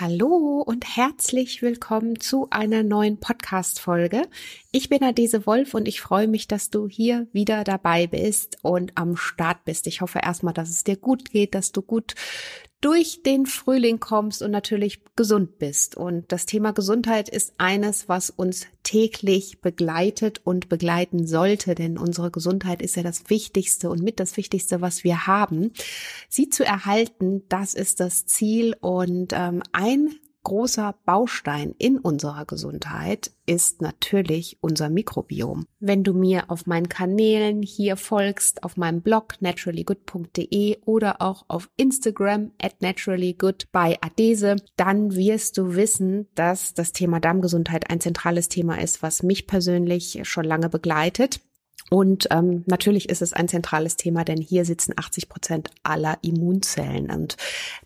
Hallo und herzlich willkommen zu einer neuen Podcast-Folge. Ich bin Adese Wolf und ich freue mich, dass du hier wieder dabei bist und am Start bist. Ich hoffe erstmal, dass es dir gut geht, dass du gut durch den Frühling kommst und natürlich gesund bist. Und das Thema Gesundheit ist eines, was uns täglich begleitet und begleiten sollte, denn unsere Gesundheit ist ja das Wichtigste und mit das Wichtigste, was wir haben. Sie zu erhalten, das ist das Ziel und ähm, ein großer Baustein in unserer Gesundheit ist natürlich unser Mikrobiom. Wenn du mir auf meinen Kanälen hier folgst, auf meinem Blog naturallygood.de oder auch auf Instagram at naturallygood bei Adese, dann wirst du wissen, dass das Thema Darmgesundheit ein zentrales Thema ist, was mich persönlich schon lange begleitet. Und ähm, natürlich ist es ein zentrales Thema, denn hier sitzen 80 Prozent aller Immunzellen. Und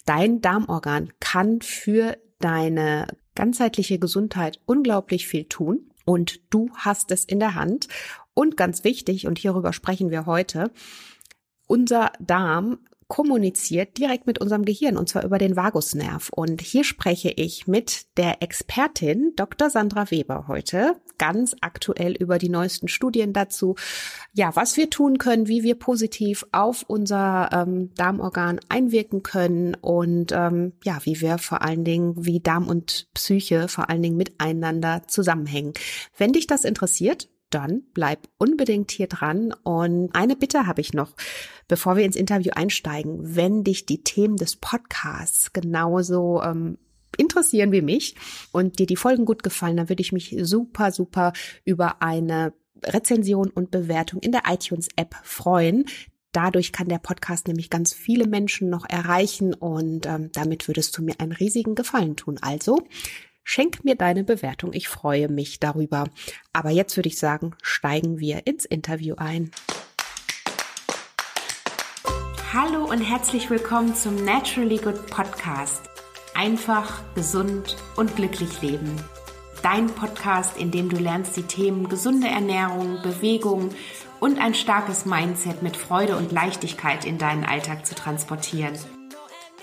dein Darmorgan kann für deine ganzheitliche Gesundheit unglaublich viel tun und du hast es in der Hand. Und ganz wichtig, und hierüber sprechen wir heute, unser Darm kommuniziert direkt mit unserem Gehirn und zwar über den Vagusnerv. Und hier spreche ich mit der Expertin Dr. Sandra Weber heute ganz aktuell über die neuesten Studien dazu. Ja, was wir tun können, wie wir positiv auf unser ähm, Darmorgan einwirken können und ähm, ja, wie wir vor allen Dingen, wie Darm und Psyche vor allen Dingen miteinander zusammenhängen. Wenn dich das interessiert, dann bleib unbedingt hier dran. Und eine Bitte habe ich noch, bevor wir ins Interview einsteigen. Wenn dich die Themen des Podcasts genauso ähm, interessieren wie mich und dir die Folgen gut gefallen, dann würde ich mich super, super über eine Rezension und Bewertung in der iTunes-App freuen. Dadurch kann der Podcast nämlich ganz viele Menschen noch erreichen und ähm, damit würdest du mir einen riesigen Gefallen tun. Also Schenk mir deine Bewertung. Ich freue mich darüber. Aber jetzt würde ich sagen, steigen wir ins Interview ein. Hallo und herzlich willkommen zum Naturally Good Podcast. Einfach, gesund und glücklich leben. Dein Podcast, in dem du lernst, die Themen gesunde Ernährung, Bewegung und ein starkes Mindset mit Freude und Leichtigkeit in deinen Alltag zu transportieren.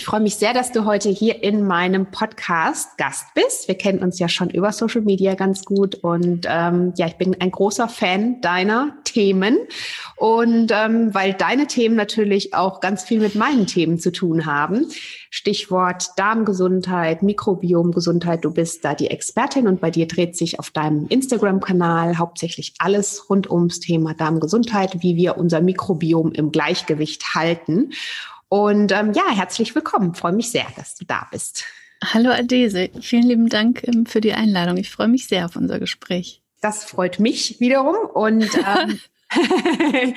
Ich freue mich sehr, dass du heute hier in meinem Podcast Gast bist. Wir kennen uns ja schon über Social Media ganz gut und ähm, ja, ich bin ein großer Fan deiner Themen und ähm, weil deine Themen natürlich auch ganz viel mit meinen Themen zu tun haben. Stichwort Darmgesundheit, Mikrobiomgesundheit. Du bist da die Expertin und bei dir dreht sich auf deinem Instagram-Kanal hauptsächlich alles rund ums Thema Darmgesundheit, wie wir unser Mikrobiom im Gleichgewicht halten. Und ähm, ja, herzlich willkommen. Freue mich sehr, dass du da bist. Hallo Adese, vielen lieben Dank ähm, für die Einladung. Ich freue mich sehr auf unser Gespräch. Das freut mich wiederum und ähm,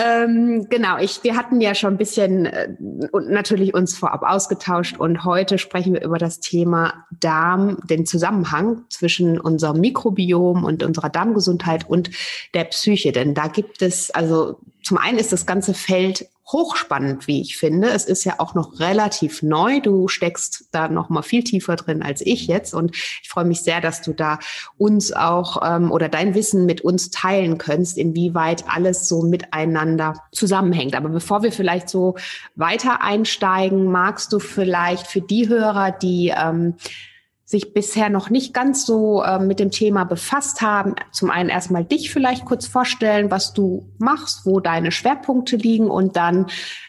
ähm, genau, ich, wir hatten ja schon ein bisschen äh, und natürlich uns vorab ausgetauscht und heute sprechen wir über das Thema Darm, den Zusammenhang zwischen unserem Mikrobiom und unserer Darmgesundheit und der Psyche. Denn da gibt es, also zum einen ist das ganze Feld hochspannend, wie ich finde. Es ist ja auch noch relativ neu. Du steckst da noch mal viel tiefer drin als ich jetzt und ich freue mich sehr, dass du da uns auch ähm, oder dein Wissen mit uns teilen kannst, inwieweit alles so miteinander zusammenhängt. Aber bevor wir vielleicht so weiter einsteigen, magst du vielleicht für die Hörer, die ähm, sich bisher noch nicht ganz so äh, mit dem Thema befasst haben, zum einen erstmal dich vielleicht kurz vorstellen, was du machst, wo deine Schwerpunkte liegen und dann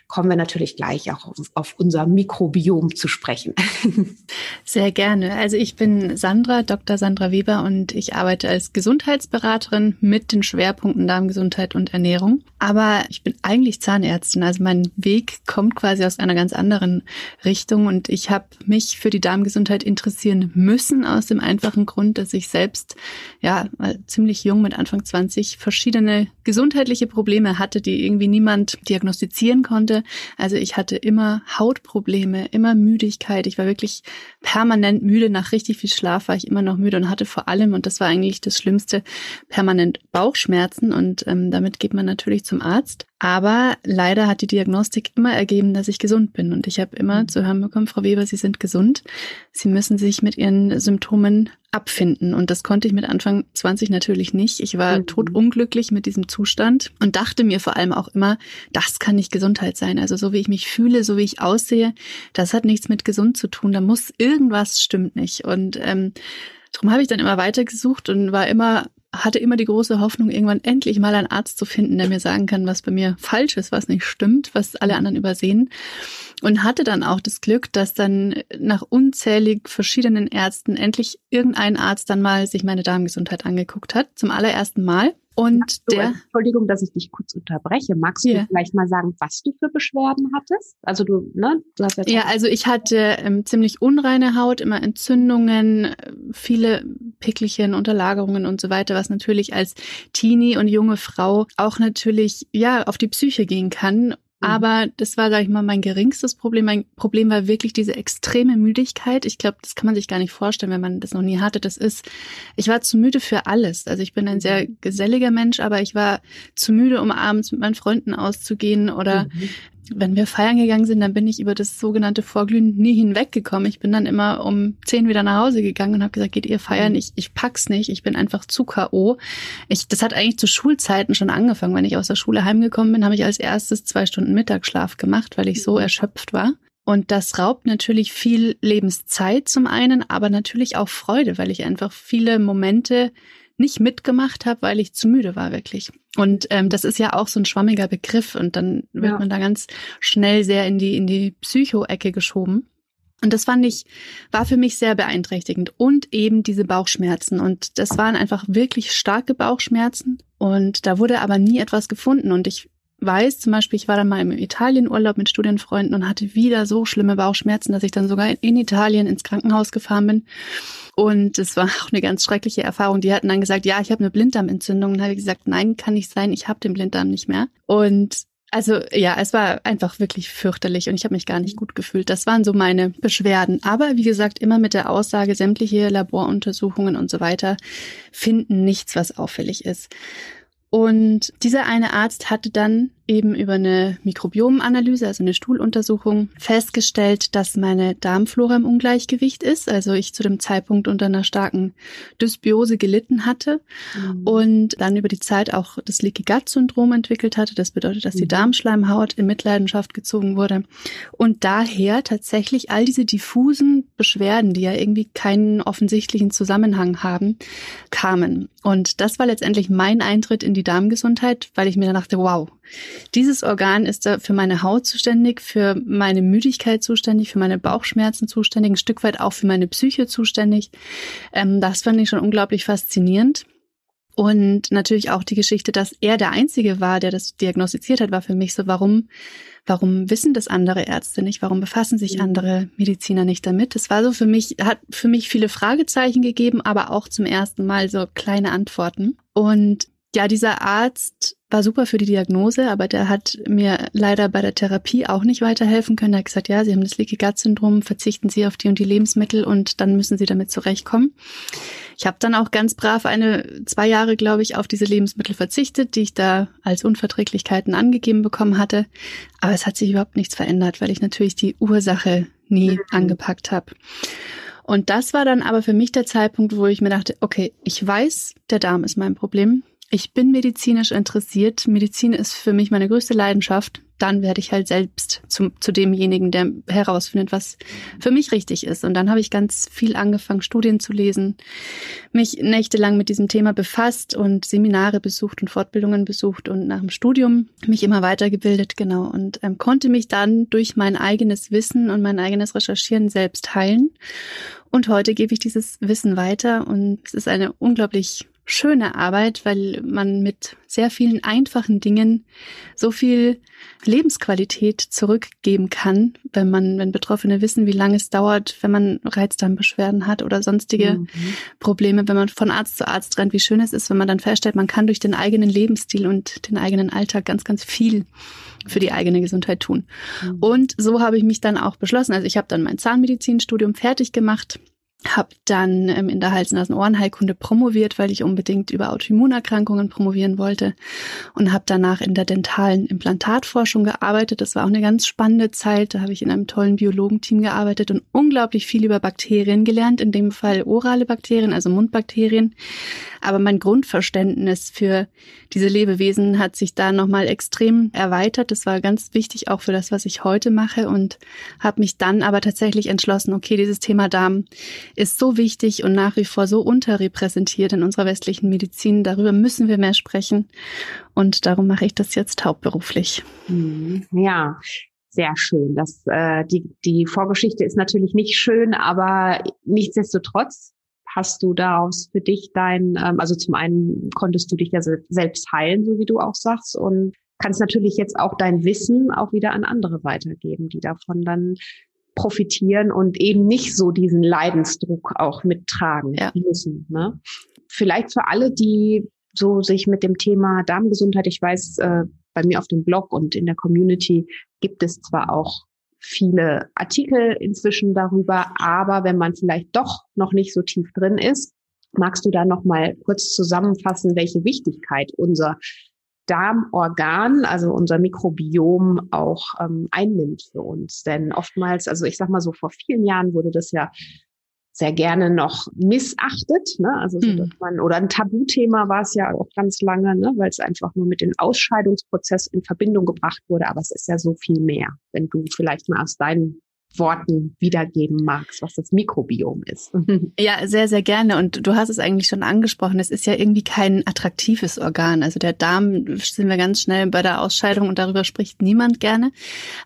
kommen wir natürlich gleich auch auf, auf unser Mikrobiom zu sprechen. Sehr gerne. Also ich bin Sandra, Dr. Sandra Weber und ich arbeite als Gesundheitsberaterin mit den Schwerpunkten Darmgesundheit und Ernährung. Aber ich bin eigentlich Zahnärztin, also mein Weg kommt quasi aus einer ganz anderen Richtung und ich habe mich für die Darmgesundheit interessieren müssen aus dem einfachen Grund, dass ich selbst ja ziemlich jung mit Anfang 20 verschiedene gesundheitliche Probleme hatte, die irgendwie niemand diagnostizieren konnte Also ich hatte immer Hautprobleme, immer Müdigkeit. Ich war wirklich permanent müde. Nach richtig viel Schlaf war ich immer noch müde und hatte vor allem, und das war eigentlich das Schlimmste, permanent Bauchschmerzen. Und ähm, damit geht man natürlich zum Arzt. Aber leider hat die Diagnostik immer ergeben, dass ich gesund bin. Und ich habe immer mhm. zu hören bekommen, Frau Weber, Sie sind gesund. Sie müssen sich mit Ihren Symptomen abfinden. Und das konnte ich mit Anfang 20 natürlich nicht. Ich war mhm. totunglücklich mit diesem Zustand und dachte mir vor allem auch immer, das kann nicht Gesundheit sein. Also so wie ich mich fühle, so wie ich aussehe, das hat nichts mit gesund zu tun. Da muss irgendwas stimmt nicht. Und ähm, Darum habe ich dann immer weitergesucht und war immer hatte immer die große Hoffnung, irgendwann endlich mal einen Arzt zu finden, der mir sagen kann, was bei mir falsch ist, was nicht stimmt, was alle anderen übersehen. Und hatte dann auch das Glück, dass dann nach unzählig verschiedenen Ärzten endlich irgendein Arzt dann mal sich meine Darmgesundheit angeguckt hat, zum allerersten Mal. Und du, der. Entschuldigung, dass ich dich kurz unterbreche. Magst du yeah. vielleicht mal sagen, was du für Beschwerden hattest? Also du, ne? Du hast jetzt ja, also ich hatte ähm, ziemlich unreine Haut, immer Entzündungen, viele Pickelchen, Unterlagerungen und so weiter, was natürlich als Teenie und junge Frau auch natürlich ja auf die Psyche gehen kann. Aber das war, sag ich mal, mein geringstes Problem. Mein Problem war wirklich diese extreme Müdigkeit. Ich glaube, das kann man sich gar nicht vorstellen, wenn man das noch nie hatte. Das ist, ich war zu müde für alles. Also ich bin ein sehr mhm. geselliger Mensch, aber ich war zu müde, um abends mit meinen Freunden auszugehen oder mhm wenn wir feiern gegangen sind, dann bin ich über das sogenannte Vorglühen nie hinweggekommen. Ich bin dann immer um zehn wieder nach Hause gegangen und habe gesagt, geht ihr feiern? Ich, ich pack's nicht. Ich bin einfach zu K.O. Ich, das hat eigentlich zu Schulzeiten schon angefangen. Wenn ich aus der Schule heimgekommen bin, habe ich als erstes zwei Stunden Mittagsschlaf gemacht, weil ich so erschöpft war. Und das raubt natürlich viel Lebenszeit zum einen, aber natürlich auch Freude, weil ich einfach viele Momente nicht mitgemacht habe, weil ich zu müde war, wirklich. Und ähm, das ist ja auch so ein schwammiger Begriff und dann wird ja. man da ganz schnell sehr in die, in die Psycho-Ecke geschoben. Und das fand ich, war für mich sehr beeinträchtigend. Und eben diese Bauchschmerzen. Und das waren einfach wirklich starke Bauchschmerzen. Und da wurde aber nie etwas gefunden. Und ich weiß zum Beispiel, ich war dann mal im Italienurlaub mit Studienfreunden und hatte wieder so schlimme Bauchschmerzen, dass ich dann sogar in Italien ins Krankenhaus gefahren bin. Und es war auch eine ganz schreckliche Erfahrung. Die hatten dann gesagt, ja, ich habe eine Blinddarmentzündung. Und habe ich gesagt, nein, kann nicht sein, ich habe den Blinddarm nicht mehr. Und also ja, es war einfach wirklich fürchterlich und ich habe mich gar nicht gut gefühlt. Das waren so meine Beschwerden. Aber wie gesagt, immer mit der Aussage, sämtliche Laboruntersuchungen und so weiter finden nichts, was auffällig ist. Und dieser eine Arzt hatte dann eben über eine Mikrobiomanalyse, also eine Stuhluntersuchung, festgestellt, dass meine Darmflora im Ungleichgewicht ist. Also ich zu dem Zeitpunkt unter einer starken Dysbiose gelitten hatte mhm. und dann über die Zeit auch das Leaky Gut Syndrom entwickelt hatte. Das bedeutet, dass die mhm. Darmschleimhaut in Mitleidenschaft gezogen wurde und daher tatsächlich all diese diffusen Beschwerden, die ja irgendwie keinen offensichtlichen Zusammenhang haben, kamen. Und das war letztendlich mein Eintritt in die Darmgesundheit, weil ich mir dann dachte, wow, dieses Organ ist da für meine Haut zuständig, für meine Müdigkeit zuständig, für meine Bauchschmerzen zuständig, ein Stück weit auch für meine Psyche zuständig. Ähm, das fand ich schon unglaublich faszinierend. Und natürlich auch die Geschichte, dass er der Einzige war, der das diagnostiziert hat, war für mich so, warum, warum wissen das andere Ärzte nicht? Warum befassen sich mhm. andere Mediziner nicht damit? Das war so für mich, hat für mich viele Fragezeichen gegeben, aber auch zum ersten Mal so kleine Antworten. Und ja, dieser Arzt war super für die Diagnose, aber der hat mir leider bei der Therapie auch nicht weiterhelfen können. Er hat gesagt, ja, Sie haben das Leaky Gut Syndrom, verzichten Sie auf die und die Lebensmittel und dann müssen Sie damit zurechtkommen. Ich habe dann auch ganz brav eine zwei Jahre, glaube ich, auf diese Lebensmittel verzichtet, die ich da als Unverträglichkeiten angegeben bekommen hatte. Aber es hat sich überhaupt nichts verändert, weil ich natürlich die Ursache nie mhm. angepackt habe. Und das war dann aber für mich der Zeitpunkt, wo ich mir dachte, okay, ich weiß, der Darm ist mein Problem. Ich bin medizinisch interessiert. Medizin ist für mich meine größte Leidenschaft. Dann werde ich halt selbst zu, zu demjenigen, der herausfindet, was für mich richtig ist. Und dann habe ich ganz viel angefangen, Studien zu lesen, mich nächtelang mit diesem Thema befasst und Seminare besucht und Fortbildungen besucht und nach dem Studium mich immer weitergebildet, genau. Und ähm, konnte mich dann durch mein eigenes Wissen und mein eigenes Recherchieren selbst heilen. Und heute gebe ich dieses Wissen weiter und es ist eine unglaublich schöne Arbeit, weil man mit sehr vielen einfachen Dingen so viel Lebensqualität zurückgeben kann, wenn man, wenn Betroffene wissen, wie lange es dauert, wenn man Reizdarmbeschwerden hat oder sonstige mhm. Probleme, wenn man von Arzt zu Arzt rennt, wie schön es ist, wenn man dann feststellt, man kann durch den eigenen Lebensstil und den eigenen Alltag ganz, ganz viel für die eigene Gesundheit tun. Mhm. Und so habe ich mich dann auch beschlossen. Also ich habe dann mein Zahnmedizinstudium fertig gemacht habe dann ähm, in der Hals-Nasen-Ohrenheilkunde promoviert, weil ich unbedingt über Autoimmunerkrankungen promovieren wollte und habe danach in der dentalen Implantatforschung gearbeitet. Das war auch eine ganz spannende Zeit. Da habe ich in einem tollen Biologenteam gearbeitet und unglaublich viel über Bakterien gelernt, in dem Fall orale Bakterien, also Mundbakterien. Aber mein Grundverständnis für diese Lebewesen hat sich da nochmal extrem erweitert. Das war ganz wichtig auch für das, was ich heute mache und habe mich dann aber tatsächlich entschlossen, okay, dieses Thema Darm ist so wichtig und nach wie vor so unterrepräsentiert in unserer westlichen Medizin. Darüber müssen wir mehr sprechen. Und darum mache ich das jetzt hauptberuflich. Mhm. Ja, sehr schön. Das, äh, die, die Vorgeschichte ist natürlich nicht schön, aber nichtsdestotrotz hast du daraus für dich dein, ähm, also zum einen konntest du dich ja selbst heilen, so wie du auch sagst, und kannst natürlich jetzt auch dein Wissen auch wieder an andere weitergeben, die davon dann profitieren und eben nicht so diesen Leidensdruck auch mittragen ja. müssen. Ne? Vielleicht für alle, die so sich mit dem Thema Darmgesundheit, ich weiß, äh, bei mir auf dem Blog und in der Community gibt es zwar auch viele Artikel inzwischen darüber, aber wenn man vielleicht doch noch nicht so tief drin ist, magst du da noch mal kurz zusammenfassen, welche Wichtigkeit unser Darmorgan, also unser Mikrobiom auch ähm, einnimmt für uns. Denn oftmals, also ich sag mal so, vor vielen Jahren wurde das ja sehr gerne noch missachtet, ne? Also so, dass hm. man oder ein Tabuthema war es ja auch ganz lange, ne? weil es einfach nur mit dem Ausscheidungsprozess in Verbindung gebracht wurde. Aber es ist ja so viel mehr, wenn du vielleicht mal aus deinen Worten wiedergeben magst, was das Mikrobiom ist. Ja, sehr, sehr gerne. Und du hast es eigentlich schon angesprochen. Es ist ja irgendwie kein attraktives Organ. Also der Darm sind wir ganz schnell bei der Ausscheidung und darüber spricht niemand gerne.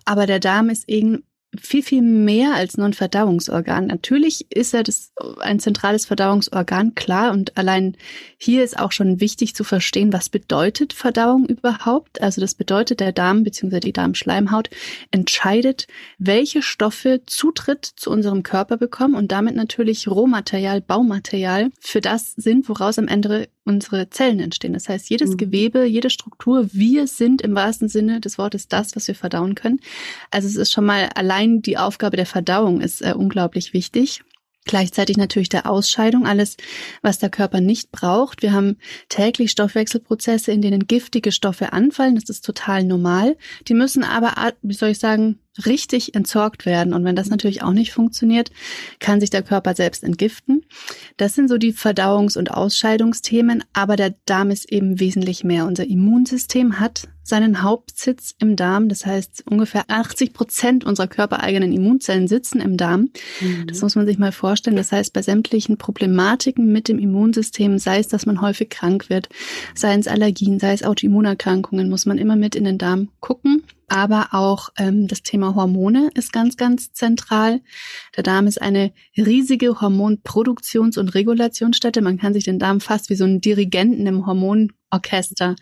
Aber der Darm ist eben viel, viel mehr als nur ein Verdauungsorgan. Natürlich ist er das, ein zentrales Verdauungsorgan, klar. Und allein hier ist auch schon wichtig zu verstehen, was bedeutet Verdauung überhaupt. Also das bedeutet, der Darm bzw. die Darmschleimhaut entscheidet, welche Stoffe Zutritt zu unserem Körper bekommen und damit natürlich Rohmaterial, Baumaterial für das sind, woraus am Ende unsere Zellen entstehen. Das heißt, jedes mhm. Gewebe, jede Struktur, wir sind im wahrsten Sinne des Wortes das, was wir verdauen können. Also es ist schon mal allein die Aufgabe der Verdauung ist äh, unglaublich wichtig. Gleichzeitig natürlich der Ausscheidung, alles, was der Körper nicht braucht. Wir haben täglich Stoffwechselprozesse, in denen giftige Stoffe anfallen. Das ist total normal. Die müssen aber, wie soll ich sagen, richtig entsorgt werden. Und wenn das natürlich auch nicht funktioniert, kann sich der Körper selbst entgiften. Das sind so die Verdauungs- und Ausscheidungsthemen. Aber der Darm ist eben wesentlich mehr. Unser Immunsystem hat seinen Hauptsitz im Darm. Das heißt, ungefähr 80 Prozent unserer körpereigenen Immunzellen sitzen im Darm. Mhm. Das muss man sich mal vorstellen. Das heißt, bei sämtlichen Problematiken mit dem Immunsystem, sei es, dass man häufig krank wird, sei es Allergien, sei es Autoimmunerkrankungen, muss man immer mit in den Darm gucken aber auch ähm, das Thema Hormone ist ganz, ganz zentral. Der Darm ist eine riesige Hormonproduktions- und Regulationsstätte. Man kann sich den Darm fast wie so einen Dirigenten im Hormonorchester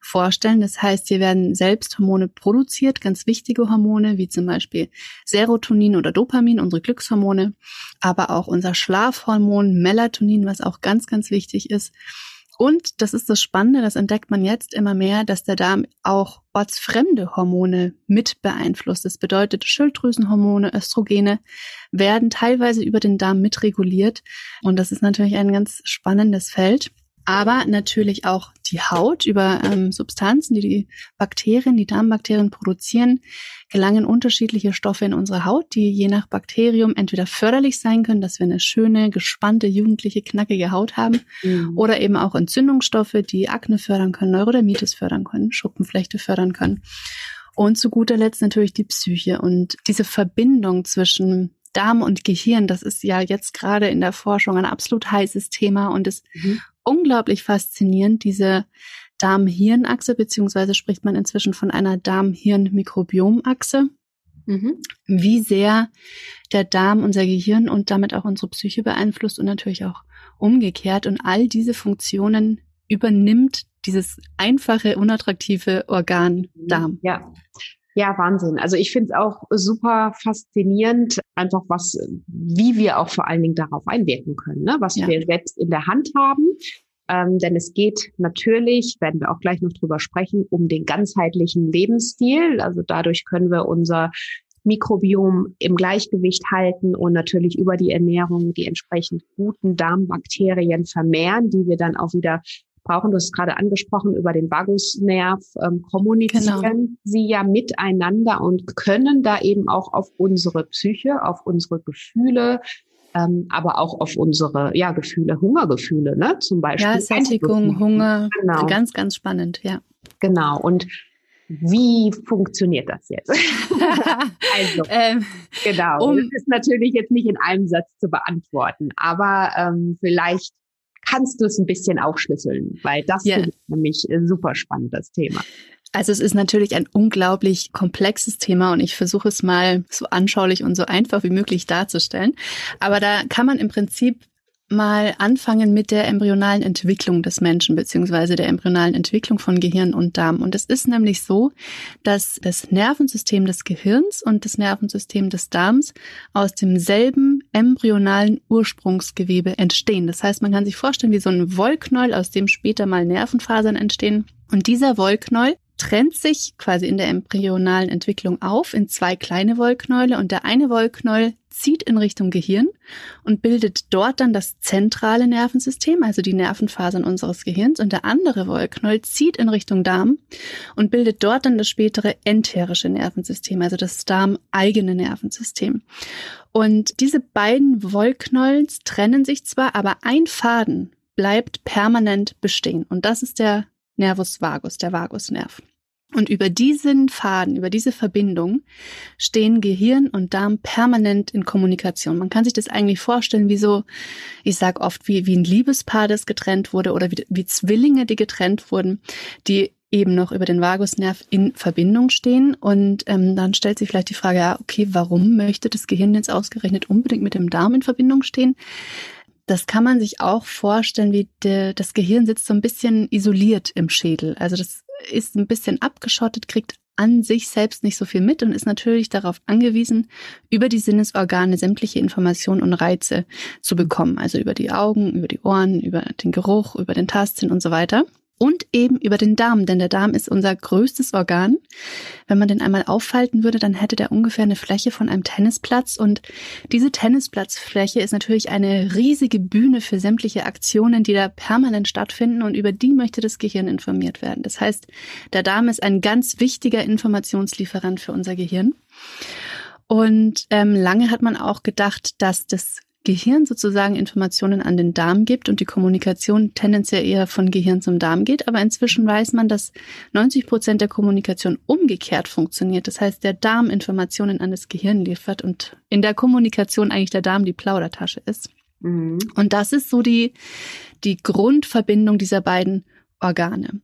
vorstellen. Das heißt, hier werden selbst Hormone produziert, ganz wichtige Hormone, wie zum Beispiel Serotonin oder Dopamin, unsere Glückshormone, aber auch unser Schlafhormon Melatonin, was auch ganz, ganz wichtig ist. Und das ist das Spannende, das entdeckt man jetzt immer mehr, dass der Darm auch ortsfremde Hormone mit beeinflusst. Das bedeutet, Schilddrüsenhormone, Östrogene werden teilweise über den Darm mitreguliert. Und das ist natürlich ein ganz spannendes Feld aber natürlich auch die Haut über ähm, Substanzen, die die Bakterien, die Darmbakterien produzieren, gelangen unterschiedliche Stoffe in unsere Haut, die je nach Bakterium entweder förderlich sein können, dass wir eine schöne, gespannte, jugendliche, knackige Haut haben, mhm. oder eben auch Entzündungsstoffe, die Akne fördern können, Neurodermitis fördern können, Schuppenflechte fördern können. Und zu guter Letzt natürlich die Psyche und diese Verbindung zwischen Darm und Gehirn, das ist ja jetzt gerade in der Forschung ein absolut heißes Thema und ist mhm. Unglaublich faszinierend, diese Darm-Hirn-Achse, beziehungsweise spricht man inzwischen von einer Darm-Hirn-Mikrobiom-Achse. mhm. wie sehr der Darm unser Gehirn und damit auch unsere Psyche beeinflusst und natürlich auch umgekehrt. Und all diese Funktionen übernimmt dieses einfache, unattraktive Organ Darm. Ja. Ja, Wahnsinn. Also ich finde es auch super faszinierend, einfach was, wie wir auch vor allen Dingen darauf einwirken können, ne? was ja. wir selbst in der Hand haben. Ähm, denn es geht natürlich, werden wir auch gleich noch drüber sprechen, um den ganzheitlichen Lebensstil. Also dadurch können wir unser Mikrobiom im Gleichgewicht halten und natürlich über die Ernährung die entsprechend guten Darmbakterien vermehren, die wir dann auch wieder brauchen. Du hast gerade angesprochen, über den Vagusnerv ähm, kommunizieren genau. sie ja miteinander und können da eben auch auf unsere Psyche, auf unsere Gefühle, ähm, aber auch auf unsere ja, Gefühle, Hungergefühle, ne? Zum Beispiel. Ja, Sättigung, Hunger, genau. ganz, ganz spannend, ja. Genau. Und wie funktioniert das jetzt? also, ähm, genau. Um, das ist natürlich jetzt nicht in einem Satz zu beantworten, aber ähm, vielleicht kannst du es ein bisschen aufschlüsseln, weil das yeah. ist nämlich super spannend, das Thema. Also es ist natürlich ein unglaublich komplexes Thema und ich versuche es mal so anschaulich und so einfach wie möglich darzustellen. Aber da kann man im Prinzip mal anfangen mit der embryonalen Entwicklung des Menschen beziehungsweise der embryonalen Entwicklung von Gehirn und Darm. Und es ist nämlich so, dass das Nervensystem des Gehirns und das Nervensystem des Darms aus demselben embryonalen Ursprungsgewebe entstehen. Das heißt, man kann sich vorstellen, wie so ein Wollknäuel, aus dem später mal Nervenfasern entstehen. Und dieser Wollknäuel trennt sich quasi in der embryonalen Entwicklung auf in zwei kleine Wollknäule und der eine Wollknäuel zieht in Richtung Gehirn und bildet dort dann das zentrale Nervensystem, also die Nervenfasern unseres Gehirns und der andere Wollknäuel zieht in Richtung Darm und bildet dort dann das spätere enterische Nervensystem, also das darmeigene Nervensystem. Und diese beiden Wollknäuels trennen sich zwar, aber ein Faden bleibt permanent bestehen und das ist der Nervus vagus, der Vagusnerv. Und über diesen Faden, über diese Verbindung stehen Gehirn und Darm permanent in Kommunikation. Man kann sich das eigentlich vorstellen, wie so, ich sage oft, wie, wie ein Liebespaar, das getrennt wurde oder wie, wie Zwillinge, die getrennt wurden, die eben noch über den Vagusnerv in Verbindung stehen. Und ähm, dann stellt sich vielleicht die Frage, ja, okay, warum möchte das Gehirn jetzt ausgerechnet unbedingt mit dem Darm in Verbindung stehen? Das kann man sich auch vorstellen, wie de, das Gehirn sitzt so ein bisschen isoliert im Schädel. Also das ist ein bisschen abgeschottet, kriegt an sich selbst nicht so viel mit und ist natürlich darauf angewiesen, über die Sinnesorgane sämtliche Informationen und Reize zu bekommen. Also über die Augen, über die Ohren, über den Geruch, über den Tastsinn und so weiter und eben über den Darm, denn der Darm ist unser größtes Organ. Wenn man den einmal auffalten würde, dann hätte der ungefähr eine Fläche von einem Tennisplatz und diese Tennisplatzfläche ist natürlich eine riesige Bühne für sämtliche Aktionen, die da permanent stattfinden und über die möchte das Gehirn informiert werden. Das heißt, der Darm ist ein ganz wichtiger Informationslieferant für unser Gehirn. Und ähm, lange hat man auch gedacht, dass das Gehirn sozusagen Informationen an den Darm gibt und die Kommunikation tendenziell eher von Gehirn zum Darm geht. Aber inzwischen weiß man, dass 90 Prozent der Kommunikation umgekehrt funktioniert. Das heißt, der Darm Informationen an das Gehirn liefert und in der Kommunikation eigentlich der Darm die Plaudertasche ist. Mhm. Und das ist so die, die Grundverbindung dieser beiden Organe.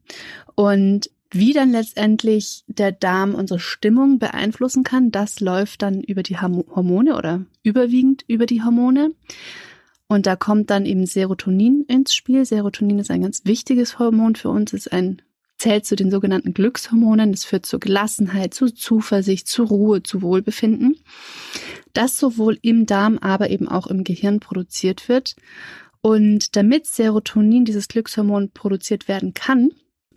Und wie dann letztendlich der Darm unsere Stimmung beeinflussen kann, das läuft dann über die Hormone oder überwiegend über die Hormone. Und da kommt dann eben Serotonin ins Spiel. Serotonin ist ein ganz wichtiges Hormon für uns, ist ein zählt zu den sogenannten Glückshormonen. Das führt zur Gelassenheit, zu Zuversicht, zu Ruhe, zu Wohlbefinden. Das sowohl im Darm, aber eben auch im Gehirn produziert wird. Und damit Serotonin, dieses Glückshormon, produziert werden kann,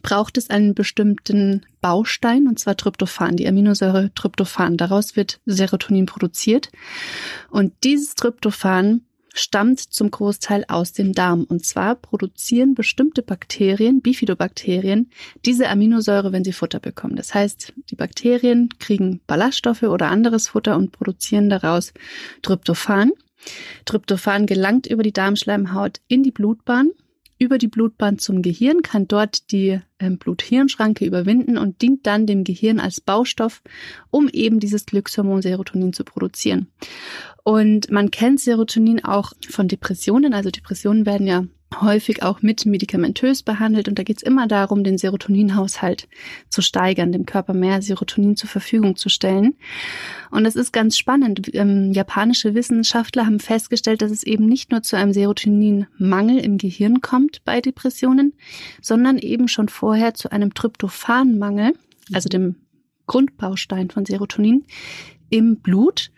braucht es einen bestimmten Baustein, und zwar Tryptophan, die Aminosäure Tryptophan. Daraus wird Serotonin produziert. Und dieses Tryptophan stammt zum Großteil aus dem Darm. Und zwar produzieren bestimmte Bakterien, Bifidobakterien, diese Aminosäure, wenn sie Futter bekommen. Das heißt, die Bakterien kriegen Ballaststoffe oder anderes Futter und produzieren daraus Tryptophan. Tryptophan gelangt über die Darmschleimhaut in die Blutbahn über die Blutbahn zum Gehirn, kann dort die ähm, Blut-Hirn-Schranke überwinden und dient dann dem Gehirn als Baustoff, um eben dieses Glückshormon Serotonin zu produzieren. Und man kennt Serotonin auch von Depressionen. Also Depressionen werden ja häufig auch mit medikamentös behandelt und da geht es immer darum, den Serotoninhaushalt zu steigern, dem Körper mehr Serotonin zur Verfügung zu stellen. Und das ist ganz spannend. Ähm, japanische Wissenschaftler haben festgestellt, dass es eben nicht nur zu einem Serotoninmangel im Gehirn kommt bei Depressionen, sondern eben schon vorher zu einem Tryptophanmangel, also dem Grundbaustein von Serotonin im Blut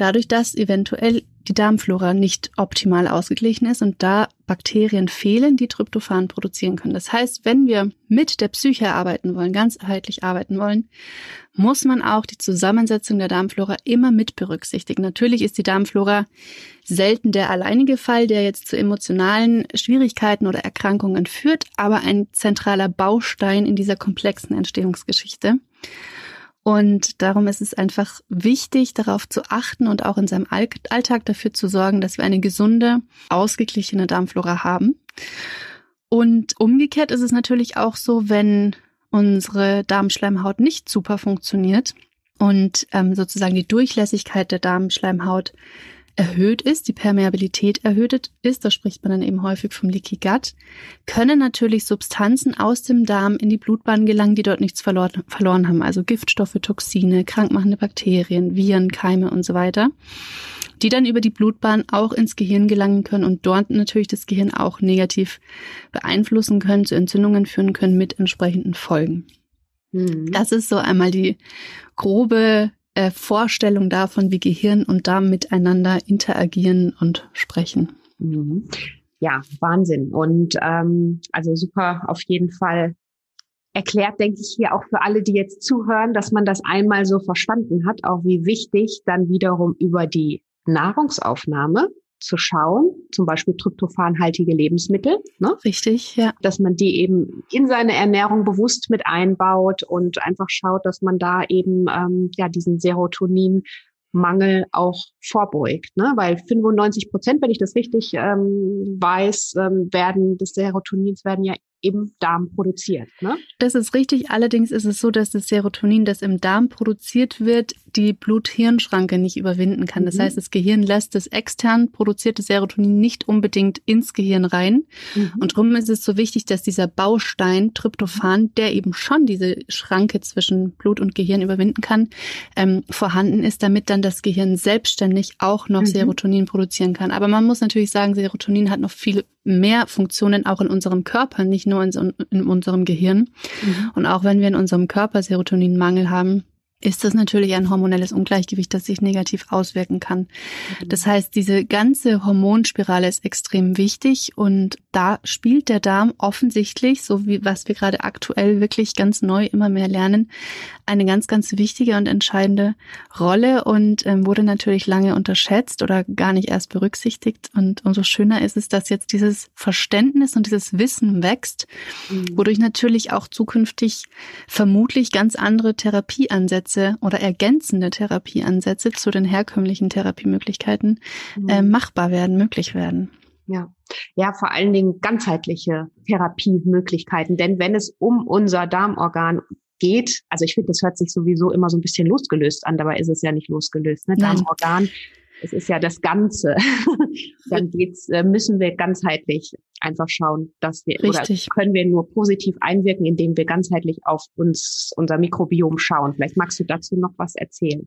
dadurch, dass eventuell die Darmflora nicht optimal ausgeglichen ist und da Bakterien fehlen, die Tryptophan produzieren können. Das heißt, wenn wir mit der Psyche arbeiten wollen, ganzheitlich arbeiten wollen, muss man auch die Zusammensetzung der Darmflora immer mit berücksichtigen. Natürlich ist die Darmflora selten der alleinige Fall, der jetzt zu emotionalen Schwierigkeiten oder Erkrankungen führt, aber ein zentraler Baustein in dieser komplexen Entstehungsgeschichte. Und darum ist es einfach wichtig, darauf zu achten und auch in seinem Alltag dafür zu sorgen, dass wir eine gesunde, ausgeglichene Darmflora haben. Und umgekehrt ist es natürlich auch so, wenn unsere Darmschleimhaut nicht super funktioniert und ähm, sozusagen die Durchlässigkeit der Darmschleimhaut erhöht ist, die Permeabilität erhöht ist, da spricht man dann eben häufig vom Leaky Gut, können natürlich Substanzen aus dem Darm in die Blutbahn gelangen, die dort nichts verloren, verloren haben. Also Giftstoffe, Toxine, krankmachende Bakterien, Viren, Keime und so weiter, die dann über die Blutbahn auch ins Gehirn gelangen können und dort natürlich das Gehirn auch negativ beeinflussen können, zu Entzündungen führen können mit entsprechenden Folgen. Mhm. Das ist so einmal die grobe äh, Vorstellung davon, wie Gehirn und Darm miteinander interagieren und sprechen. Mhm. Ja, Wahnsinn. Und ähm, also super auf jeden Fall erklärt, denke ich, hier auch für alle, die jetzt zuhören, dass man das einmal so verstanden hat, auch wie wichtig dann wiederum über die Nahrungsaufnahme zu schauen, zum Beispiel tryptophanhaltige Lebensmittel. Ne? Richtig, ja. Dass man die eben in seine Ernährung bewusst mit einbaut und einfach schaut, dass man da eben ähm, ja diesen Serotoninmangel auch vorbeugt, ne? Weil 95 Prozent, wenn ich das richtig ähm, weiß, ähm, werden des Serotonins werden ja im Darm produziert. Ne? Das ist richtig. Allerdings ist es so, dass das Serotonin, das im Darm produziert wird, die Blut-Hirn-Schranke nicht überwinden kann. Das mhm. heißt, das Gehirn lässt das extern produzierte Serotonin nicht unbedingt ins Gehirn rein. Mhm. Und darum ist es so wichtig, dass dieser Baustein Tryptophan, der eben schon diese Schranke zwischen Blut und Gehirn überwinden kann, ähm, vorhanden ist, damit dann das Gehirn selbstständig auch noch mhm. Serotonin produzieren kann. Aber man muss natürlich sagen, Serotonin hat noch viele mehr Funktionen auch in unserem Körper, nicht nur in, in unserem Gehirn. Mhm. Und auch wenn wir in unserem Körper Serotoninmangel haben, ist das natürlich ein hormonelles Ungleichgewicht, das sich negativ auswirken kann. Mhm. Das heißt, diese ganze Hormonspirale ist extrem wichtig und da spielt der Darm offensichtlich, so wie was wir gerade aktuell wirklich ganz neu immer mehr lernen, eine ganz, ganz wichtige und entscheidende Rolle und ähm, wurde natürlich lange unterschätzt oder gar nicht erst berücksichtigt. Und umso schöner ist es, dass jetzt dieses Verständnis und dieses Wissen wächst, mhm. wodurch natürlich auch zukünftig vermutlich ganz andere Therapieansätze oder ergänzende Therapieansätze zu den herkömmlichen Therapiemöglichkeiten mhm. äh, machbar werden, möglich werden. Ja. Ja, vor allen Dingen ganzheitliche Therapiemöglichkeiten. Denn wenn es um unser Darmorgan geht, also ich finde, das hört sich sowieso immer so ein bisschen losgelöst an, dabei ist es ja nicht losgelöst. Ne? Darmorgan, es ist ja das Ganze. Dann geht's, äh, müssen wir ganzheitlich einfach schauen, dass wir Richtig. oder können wir nur positiv einwirken, indem wir ganzheitlich auf uns, unser Mikrobiom schauen. Vielleicht magst du dazu noch was erzählen.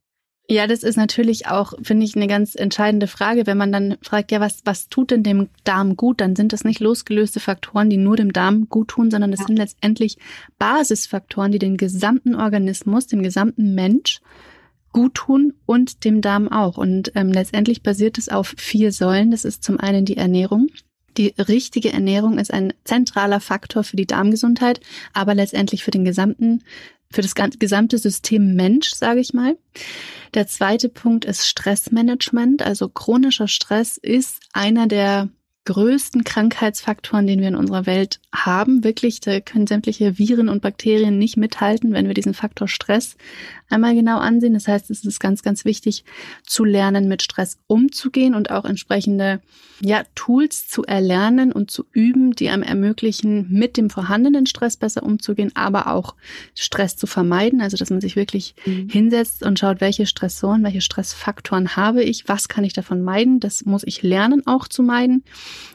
Ja, das ist natürlich auch, finde ich, eine ganz entscheidende Frage. Wenn man dann fragt, ja, was, was tut denn dem Darm gut? Dann sind das nicht losgelöste Faktoren, die nur dem Darm gut tun, sondern das ja. sind letztendlich Basisfaktoren, die den gesamten Organismus, dem gesamten Mensch gut tun und dem Darm auch. Und ähm, letztendlich basiert es auf vier Säulen. Das ist zum einen die Ernährung. Die richtige Ernährung ist ein zentraler Faktor für die Darmgesundheit, aber letztendlich für den gesamten für das gesamte System Mensch, sage ich mal. Der zweite Punkt ist Stressmanagement. Also chronischer Stress ist einer der größten Krankheitsfaktoren, den wir in unserer Welt haben. Wirklich, da können sämtliche Viren und Bakterien nicht mithalten, wenn wir diesen Faktor Stress einmal genau ansehen. Das heißt, es ist ganz, ganz wichtig zu lernen, mit Stress umzugehen und auch entsprechende ja, Tools zu erlernen und zu üben, die einem ermöglichen, mit dem vorhandenen Stress besser umzugehen, aber auch Stress zu vermeiden. Also, dass man sich wirklich mhm. hinsetzt und schaut, welche Stressoren, welche Stressfaktoren habe ich, was kann ich davon meiden. Das muss ich lernen auch zu meiden.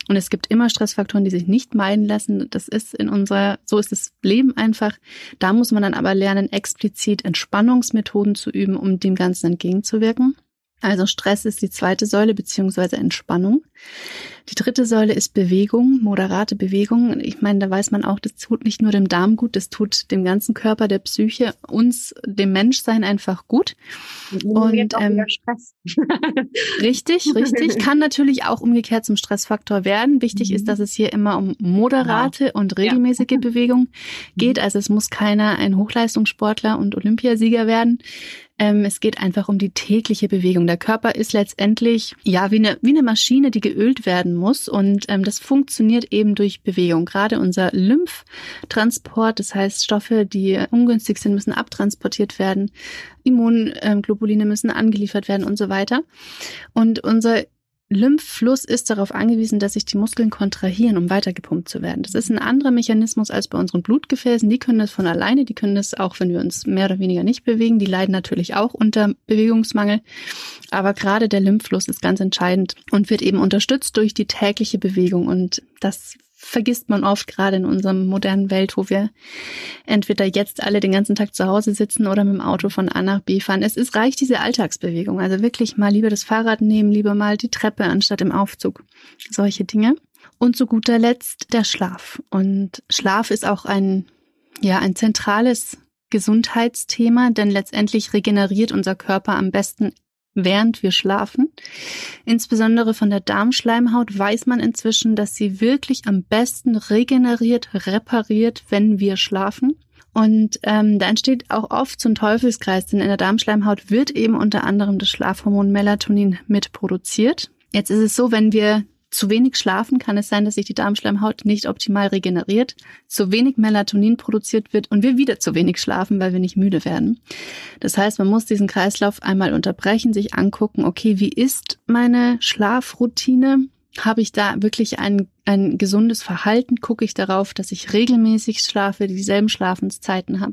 Und es gibt immer Stressfaktoren, die sich nicht meiden lassen. Das ist in unserer, so ist das Leben einfach. Da muss man dann aber lernen, explizit Entspannungsmethoden zu üben, um dem Ganzen entgegenzuwirken. Also Stress ist die zweite Säule beziehungsweise Entspannung. Die dritte Säule ist Bewegung, moderate Bewegung. Ich meine, da weiß man auch, das tut nicht nur dem Darm gut, das tut dem ganzen Körper, der Psyche, uns, dem Menschsein einfach gut. Und ähm, richtig, richtig, kann natürlich auch umgekehrt zum Stressfaktor werden. Wichtig mhm. ist, dass es hier immer um moderate ja. und regelmäßige ja. Bewegung geht. Mhm. Also es muss keiner ein Hochleistungssportler und Olympiasieger werden. Ähm, es geht einfach um die tägliche Bewegung. Der Körper ist letztendlich ja wie eine, wie eine Maschine, die geölt werden muss. Und ähm, das funktioniert eben durch Bewegung. Gerade unser Lymphtransport, das heißt Stoffe, die ungünstig sind, müssen abtransportiert werden. Immunglobuline müssen angeliefert werden und so weiter. Und unser Lymphfluss ist darauf angewiesen, dass sich die Muskeln kontrahieren, um weitergepumpt zu werden. Das ist ein anderer Mechanismus als bei unseren Blutgefäßen. Die können das von alleine, die können das auch, wenn wir uns mehr oder weniger nicht bewegen. Die leiden natürlich auch unter Bewegungsmangel. Aber gerade der Lymphfluss ist ganz entscheidend und wird eben unterstützt durch die tägliche Bewegung. Und das vergisst man oft gerade in unserer modernen Welt, wo wir entweder jetzt alle den ganzen Tag zu Hause sitzen oder mit dem Auto von A nach B fahren. Es ist reicht diese Alltagsbewegung. Also wirklich mal lieber das Fahrrad nehmen, lieber mal die Treppe anstatt im Aufzug. Solche Dinge. Und zu guter Letzt der Schlaf. Und Schlaf ist auch ein, ja, ein zentrales Gesundheitsthema, denn letztendlich regeneriert unser Körper am besten während wir schlafen. Insbesondere von der Darmschleimhaut weiß man inzwischen, dass sie wirklich am besten regeneriert, repariert, wenn wir schlafen. Und ähm, da entsteht auch oft so ein Teufelskreis, denn in der Darmschleimhaut wird eben unter anderem das Schlafhormon Melatonin mitproduziert. Jetzt ist es so, wenn wir zu wenig schlafen kann es sein, dass sich die Darmschleimhaut nicht optimal regeneriert, zu wenig Melatonin produziert wird und wir wieder zu wenig schlafen, weil wir nicht müde werden. Das heißt, man muss diesen Kreislauf einmal unterbrechen, sich angucken, okay, wie ist meine Schlafroutine? Habe ich da wirklich ein, ein gesundes Verhalten? Gucke ich darauf, dass ich regelmäßig schlafe, dieselben Schlafenszeiten habe?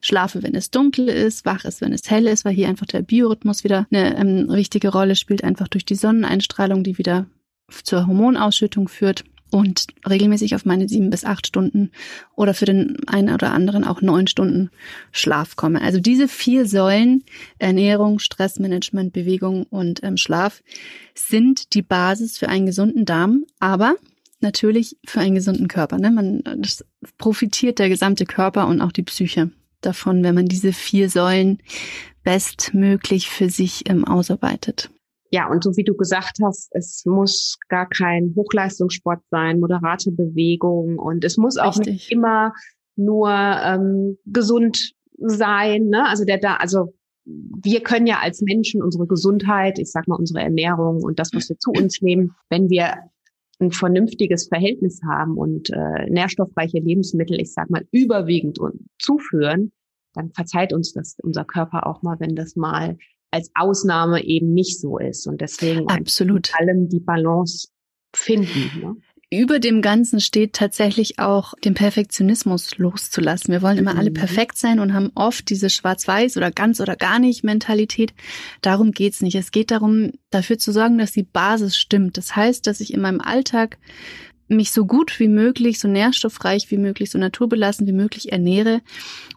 Schlafe, wenn es dunkel ist, wach ist, wenn es hell ist, weil hier einfach der Biorhythmus wieder eine ähm, wichtige Rolle spielt, einfach durch die Sonneneinstrahlung, die wieder zur Hormonausschüttung führt und regelmäßig auf meine sieben bis acht Stunden oder für den einen oder anderen auch neun Stunden Schlaf komme. Also diese vier Säulen Ernährung, Stressmanagement, Bewegung und ähm, Schlaf sind die Basis für einen gesunden Darm, aber natürlich für einen gesunden Körper. Ne? Man das profitiert der gesamte Körper und auch die Psyche davon, wenn man diese vier Säulen bestmöglich für sich ähm, ausarbeitet. Ja, und so wie du gesagt hast, es muss gar kein Hochleistungssport sein, moderate Bewegung und es muss auch Richtig. nicht immer nur ähm, gesund sein. Ne? Also der da, also wir können ja als Menschen unsere Gesundheit, ich sag mal unsere Ernährung und das, was wir zu uns nehmen, wenn wir ein vernünftiges Verhältnis haben und äh, nährstoffreiche Lebensmittel, ich sag mal, überwiegend und zuführen, dann verzeiht uns das unser Körper auch mal, wenn das mal als Ausnahme eben nicht so ist. Und deswegen Absolut. allem die Balance finden. Ne? Über dem Ganzen steht tatsächlich auch den Perfektionismus loszulassen. Wir wollen immer mhm. alle perfekt sein und haben oft diese Schwarz-Weiß oder ganz oder gar nicht Mentalität. Darum geht's nicht. Es geht darum, dafür zu sorgen, dass die Basis stimmt. Das heißt, dass ich in meinem Alltag mich so gut wie möglich, so nährstoffreich wie möglich, so naturbelassen wie möglich ernähre.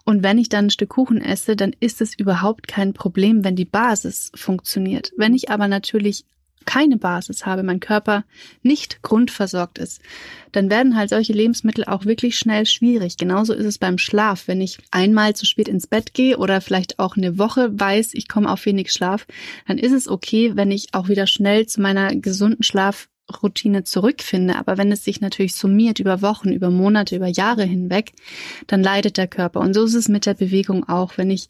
Und wenn ich dann ein Stück Kuchen esse, dann ist es überhaupt kein Problem, wenn die Basis funktioniert. Wenn ich aber natürlich keine Basis habe, mein Körper nicht grundversorgt ist, dann werden halt solche Lebensmittel auch wirklich schnell schwierig. Genauso ist es beim Schlaf. Wenn ich einmal zu spät ins Bett gehe oder vielleicht auch eine Woche weiß, ich komme auf wenig Schlaf, dann ist es okay, wenn ich auch wieder schnell zu meiner gesunden Schlaf Routine zurückfinde. Aber wenn es sich natürlich summiert über Wochen, über Monate, über Jahre hinweg, dann leidet der Körper. Und so ist es mit der Bewegung auch. Wenn ich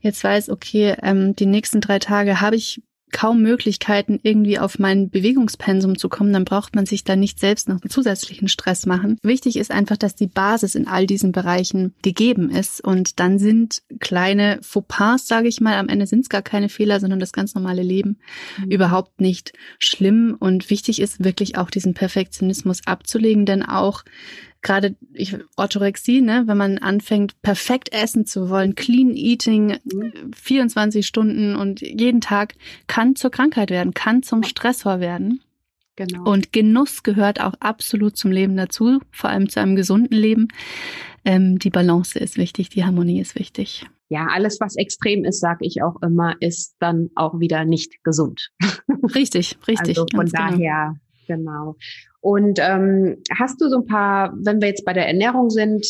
jetzt weiß, okay, ähm, die nächsten drei Tage habe ich kaum Möglichkeiten, irgendwie auf mein Bewegungspensum zu kommen, dann braucht man sich da nicht selbst noch einen zusätzlichen Stress machen. Wichtig ist einfach, dass die Basis in all diesen Bereichen gegeben ist und dann sind kleine Fauxpas, sage ich mal, am Ende sind es gar keine Fehler, sondern das ganz normale Leben mhm. überhaupt nicht schlimm und wichtig ist wirklich auch diesen Perfektionismus abzulegen, denn auch gerade ich, Orthorexie, ne, wenn man anfängt, perfekt essen zu wollen, clean eating, 24 Stunden und jeden Tag kann zur Krankheit werden, kann zum Stressor werden. Genau. Und Genuss gehört auch absolut zum Leben dazu, vor allem zu einem gesunden Leben. Ähm, die Balance ist wichtig, die Harmonie ist wichtig. Ja, alles, was extrem ist, sage ich auch immer, ist dann auch wieder nicht gesund. Richtig, richtig. Also von genau. daher, genau. genau. Und ähm, hast du so ein paar, wenn wir jetzt bei der Ernährung sind,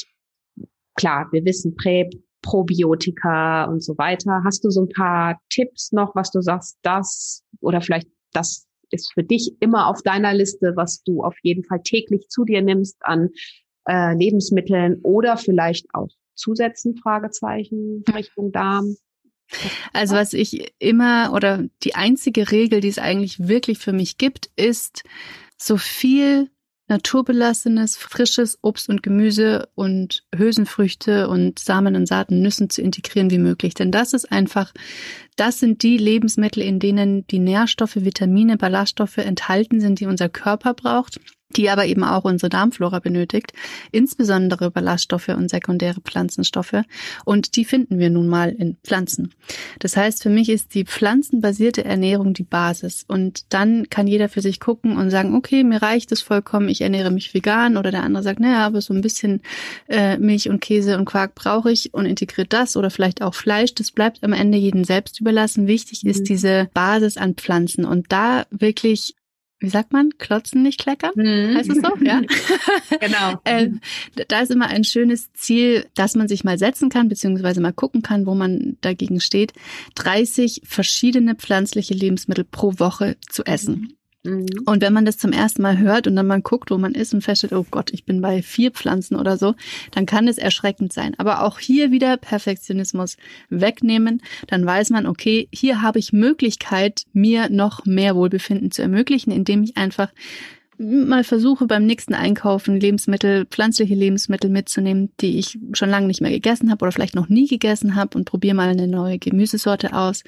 klar, wir wissen Prä, Probiotika und so weiter. Hast du so ein paar Tipps noch, was du sagst, das oder vielleicht das ist für dich immer auf deiner Liste, was du auf jeden Fall täglich zu dir nimmst an äh, Lebensmitteln oder vielleicht auch Zusätzen, Fragezeichen, Richtung Darm? Also was ich immer oder die einzige Regel, die es eigentlich wirklich für mich gibt, ist, so viel naturbelassenes, frisches Obst und Gemüse und Hülsenfrüchte und Samen und Saaten, Nüssen zu integrieren wie möglich. Denn das ist einfach, das sind die Lebensmittel, in denen die Nährstoffe, Vitamine, Ballaststoffe enthalten sind, die unser Körper braucht die aber eben auch unsere Darmflora benötigt, insbesondere Ballaststoffe und sekundäre Pflanzenstoffe. Und die finden wir nun mal in Pflanzen. Das heißt, für mich ist die pflanzenbasierte Ernährung die Basis. Und dann kann jeder für sich gucken und sagen, okay, mir reicht es vollkommen, ich ernähre mich vegan. Oder der andere sagt, naja, aber so ein bisschen äh, Milch und Käse und Quark brauche ich und integriert das oder vielleicht auch Fleisch. Das bleibt am Ende jedem selbst überlassen. Wichtig ist mhm. diese Basis an Pflanzen und da wirklich wie sagt man, klotzen nicht kleckern? Mhm. Heißt es so? Ja. genau. äh, da ist immer ein schönes Ziel, dass man sich mal setzen kann, beziehungsweise mal gucken kann, wo man dagegen steht, 30 verschiedene pflanzliche Lebensmittel pro Woche zu essen. Mhm. Und wenn man das zum ersten Mal hört und dann mal guckt, wo man ist und feststellt, oh Gott, ich bin bei vier Pflanzen oder so, dann kann es erschreckend sein. Aber auch hier wieder Perfektionismus wegnehmen. Dann weiß man, okay, hier habe ich Möglichkeit, mir noch mehr Wohlbefinden zu ermöglichen, indem ich einfach mal versuche beim nächsten Einkaufen Lebensmittel, pflanzliche Lebensmittel mitzunehmen, die ich schon lange nicht mehr gegessen habe oder vielleicht noch nie gegessen habe und probiere mal eine neue Gemüsesorte aus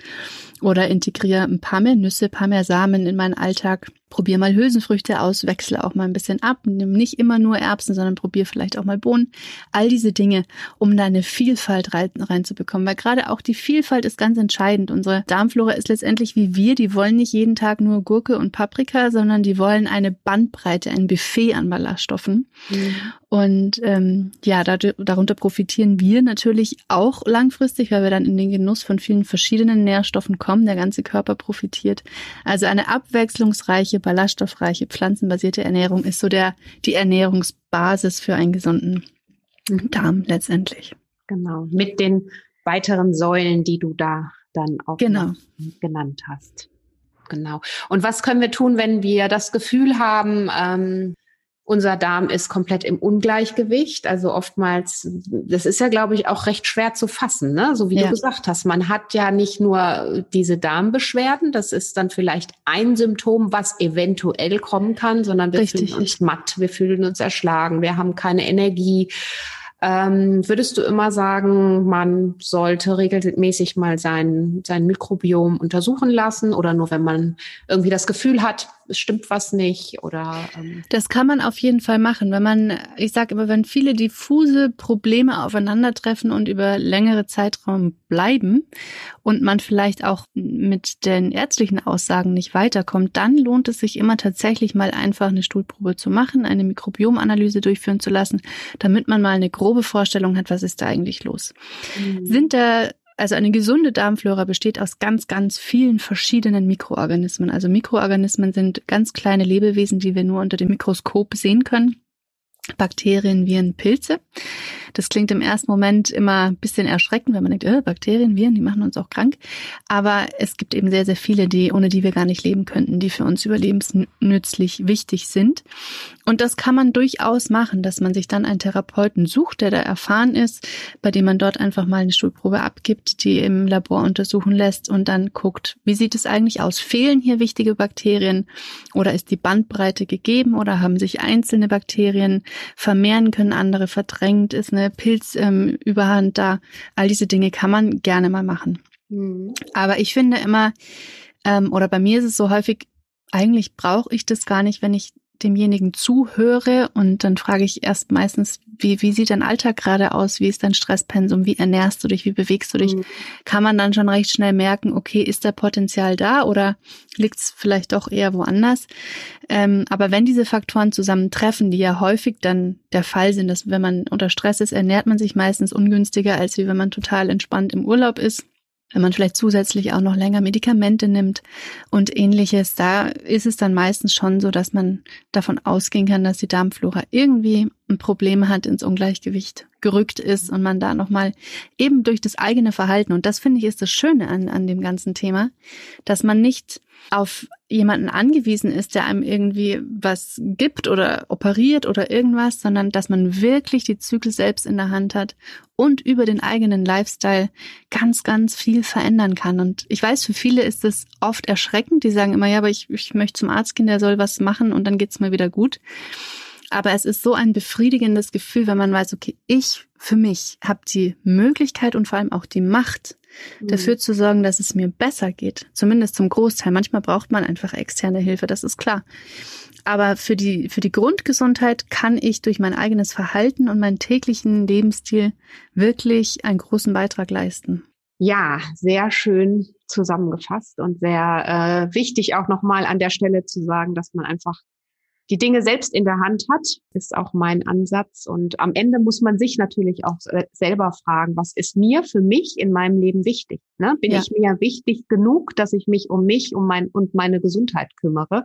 oder integriere ein paar mehr Nüsse, paar mehr Samen in meinen Alltag probier mal Hülsenfrüchte aus, wechsle auch mal ein bisschen ab, nimm nicht immer nur Erbsen, sondern probier vielleicht auch mal Bohnen. All diese Dinge, um da eine Vielfalt rein, reinzubekommen, weil gerade auch die Vielfalt ist ganz entscheidend. Unsere Darmflora ist letztendlich wie wir, die wollen nicht jeden Tag nur Gurke und Paprika, sondern die wollen eine Bandbreite, ein Buffet an Ballaststoffen. Mhm. Und ähm, ja, darunter profitieren wir natürlich auch langfristig, weil wir dann in den Genuss von vielen verschiedenen Nährstoffen kommen. Der ganze Körper profitiert. Also eine abwechslungsreiche, ballaststoffreiche, pflanzenbasierte Ernährung ist so der die Ernährungsbasis für einen gesunden mhm. Darm letztendlich. Genau, mit den weiteren Säulen, die du da dann auch genau. genannt hast. Genau. Und was können wir tun, wenn wir das Gefühl haben, ähm, unser Darm ist komplett im Ungleichgewicht. Also oftmals, das ist ja, glaube ich, auch recht schwer zu fassen, ne? So wie ja. du gesagt hast. Man hat ja nicht nur diese Darmbeschwerden, das ist dann vielleicht ein Symptom, was eventuell kommen kann, sondern wir Richtig. fühlen uns matt, wir fühlen uns erschlagen, wir haben keine Energie. Ähm, würdest du immer sagen, man sollte regelmäßig mal sein, sein Mikrobiom untersuchen lassen oder nur wenn man irgendwie das Gefühl hat, es stimmt was nicht oder ähm das kann man auf jeden Fall machen, wenn man ich sage immer, wenn viele diffuse Probleme aufeinandertreffen und über längere Zeitraum bleiben und man vielleicht auch mit den ärztlichen Aussagen nicht weiterkommt, dann lohnt es sich immer tatsächlich mal einfach eine Stuhlprobe zu machen, eine Mikrobiomanalyse durchführen zu lassen, damit man mal eine grobe Vorstellung hat, was ist da eigentlich los. Mhm. Sind da also eine gesunde Darmflora besteht aus ganz, ganz vielen verschiedenen Mikroorganismen. Also Mikroorganismen sind ganz kleine Lebewesen, die wir nur unter dem Mikroskop sehen können. Bakterien, Viren, Pilze. Das klingt im ersten Moment immer ein bisschen erschreckend, wenn man denkt, äh, Bakterien, Viren, die machen uns auch krank. Aber es gibt eben sehr, sehr viele, die, ohne die wir gar nicht leben könnten, die für uns überlebensnützlich wichtig sind. Und das kann man durchaus machen, dass man sich dann einen Therapeuten sucht, der da erfahren ist, bei dem man dort einfach mal eine Stuhlprobe abgibt, die im Labor untersuchen lässt und dann guckt, wie sieht es eigentlich aus? Fehlen hier wichtige Bakterien oder ist die Bandbreite gegeben oder haben sich einzelne Bakterien vermehren, können andere verdrängt, ist eine Pilzüberhand ähm, da? All diese Dinge kann man gerne mal machen. Mhm. Aber ich finde immer, ähm, oder bei mir ist es so häufig, eigentlich brauche ich das gar nicht, wenn ich demjenigen zuhöre und dann frage ich erst meistens, wie, wie sieht dein Alltag gerade aus? Wie ist dein Stresspensum? Wie ernährst du dich? Wie bewegst du dich? Mhm. Kann man dann schon recht schnell merken, okay, ist da Potenzial da oder liegt es vielleicht doch eher woanders? Ähm, aber wenn diese Faktoren zusammentreffen, die ja häufig dann der Fall sind, dass wenn man unter Stress ist, ernährt man sich meistens ungünstiger, als wie wenn man total entspannt im Urlaub ist wenn man vielleicht zusätzlich auch noch länger Medikamente nimmt und ähnliches, da ist es dann meistens schon so, dass man davon ausgehen kann, dass die Darmflora irgendwie ein Problem hat, ins Ungleichgewicht gerückt ist und man da nochmal eben durch das eigene Verhalten, und das finde ich ist das Schöne an, an dem ganzen Thema, dass man nicht auf jemanden angewiesen ist, der einem irgendwie was gibt oder operiert oder irgendwas, sondern dass man wirklich die Zyklen selbst in der Hand hat und über den eigenen Lifestyle ganz, ganz viel verändern kann. Und ich weiß, für viele ist es oft erschreckend. Die sagen immer, ja, aber ich, ich möchte zum Arzt gehen, der soll was machen und dann geht's mir wieder gut. Aber es ist so ein befriedigendes Gefühl, wenn man weiß, okay, ich für mich habe die Möglichkeit und vor allem auch die Macht, mhm. dafür zu sorgen, dass es mir besser geht. Zumindest zum Großteil. Manchmal braucht man einfach externe Hilfe, das ist klar. Aber für die, für die Grundgesundheit kann ich durch mein eigenes Verhalten und meinen täglichen Lebensstil wirklich einen großen Beitrag leisten. Ja, sehr schön zusammengefasst und sehr äh, wichtig auch nochmal an der Stelle zu sagen, dass man einfach die Dinge selbst in der Hand hat, ist auch mein Ansatz. Und am Ende muss man sich natürlich auch selber fragen, was ist mir für mich in meinem Leben wichtig? Ne? Bin ja. ich mir wichtig genug, dass ich mich um mich um mein, und meine Gesundheit kümmere?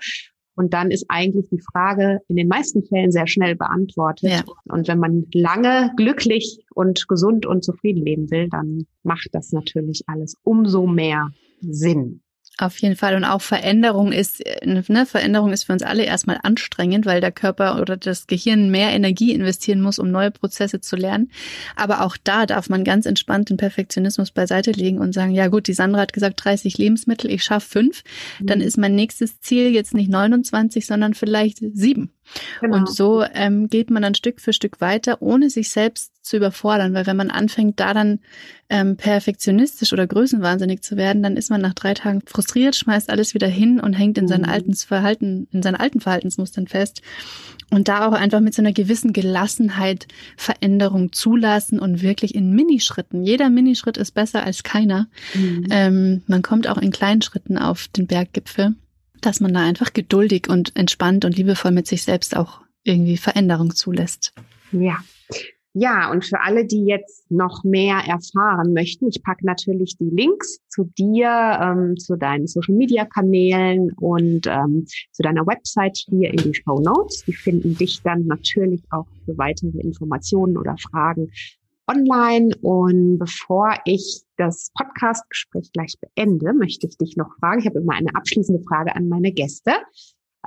Und dann ist eigentlich die Frage in den meisten Fällen sehr schnell beantwortet. Ja. Und wenn man lange glücklich und gesund und zufrieden leben will, dann macht das natürlich alles umso mehr Sinn. Auf jeden Fall. Und auch Veränderung ist, ne, Veränderung ist für uns alle erstmal anstrengend, weil der Körper oder das Gehirn mehr Energie investieren muss, um neue Prozesse zu lernen. Aber auch da darf man ganz entspannt den Perfektionismus beiseite legen und sagen, ja gut, die Sandra hat gesagt 30 Lebensmittel, ich schaffe fünf. Mhm. Dann ist mein nächstes Ziel jetzt nicht 29, sondern vielleicht sieben. Genau. Und so ähm, geht man dann Stück für Stück weiter, ohne sich selbst zu überfordern, weil wenn man anfängt, da dann ähm, perfektionistisch oder größenwahnsinnig zu werden, dann ist man nach drei Tagen frustriert, schmeißt alles wieder hin und hängt in seinen mhm. alten Verhalten, in seinen alten Verhaltensmustern fest. Und da auch einfach mit so einer gewissen Gelassenheit Veränderung zulassen und wirklich in Minischritten. Jeder Minischritt ist besser als keiner. Mhm. Ähm, man kommt auch in kleinen Schritten auf den Berggipfel dass man da einfach geduldig und entspannt und liebevoll mit sich selbst auch irgendwie Veränderung zulässt. Ja. Ja, und für alle, die jetzt noch mehr erfahren möchten, ich packe natürlich die Links zu dir, ähm, zu deinen Social-Media-Kanälen und ähm, zu deiner Website hier in die Show Notes. Die finden dich dann natürlich auch für weitere Informationen oder Fragen online. Und bevor ich das Podcast-Gespräch gleich beende, möchte ich dich noch fragen. Ich habe immer eine abschließende Frage an meine Gäste.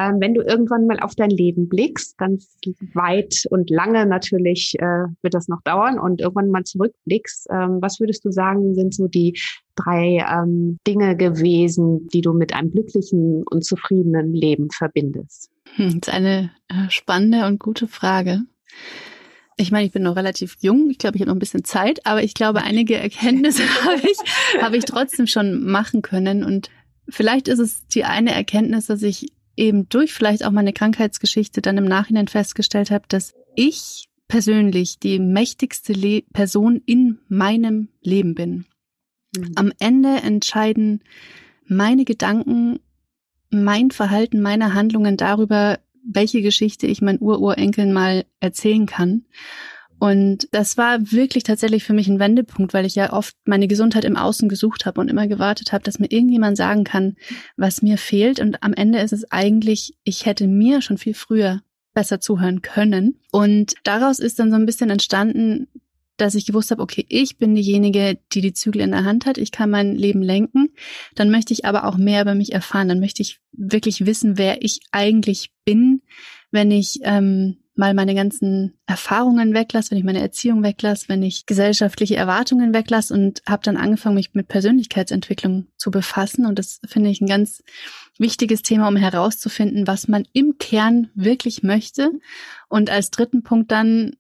Ähm, wenn du irgendwann mal auf dein Leben blickst, ganz weit und lange natürlich äh, wird das noch dauern und irgendwann mal zurückblickst, ähm, was würdest du sagen, sind so die drei ähm, Dinge gewesen, die du mit einem glücklichen und zufriedenen Leben verbindest? Hm, das ist eine äh, spannende und gute Frage. Ich meine, ich bin noch relativ jung. Ich glaube, ich habe noch ein bisschen Zeit, aber ich glaube, einige Erkenntnisse habe ich, habe ich trotzdem schon machen können. Und vielleicht ist es die eine Erkenntnis, dass ich eben durch vielleicht auch meine Krankheitsgeschichte dann im Nachhinein festgestellt habe, dass ich persönlich die mächtigste Le Person in meinem Leben bin. Mhm. Am Ende entscheiden meine Gedanken, mein Verhalten, meine Handlungen darüber, welche Geschichte ich meinen Ururenkeln mal erzählen kann. Und das war wirklich tatsächlich für mich ein Wendepunkt, weil ich ja oft meine Gesundheit im Außen gesucht habe und immer gewartet habe, dass mir irgendjemand sagen kann, was mir fehlt. Und am Ende ist es eigentlich, ich hätte mir schon viel früher besser zuhören können. Und daraus ist dann so ein bisschen entstanden, dass ich gewusst habe, okay, ich bin diejenige, die die Zügel in der Hand hat, ich kann mein Leben lenken, dann möchte ich aber auch mehr über mich erfahren, dann möchte ich wirklich wissen, wer ich eigentlich bin, wenn ich ähm, mal meine ganzen Erfahrungen weglasse, wenn ich meine Erziehung weglasse, wenn ich gesellschaftliche Erwartungen weglasse und habe dann angefangen, mich mit Persönlichkeitsentwicklung zu befassen. Und das finde ich ein ganz wichtiges Thema, um herauszufinden, was man im Kern wirklich möchte. Und als dritten Punkt dann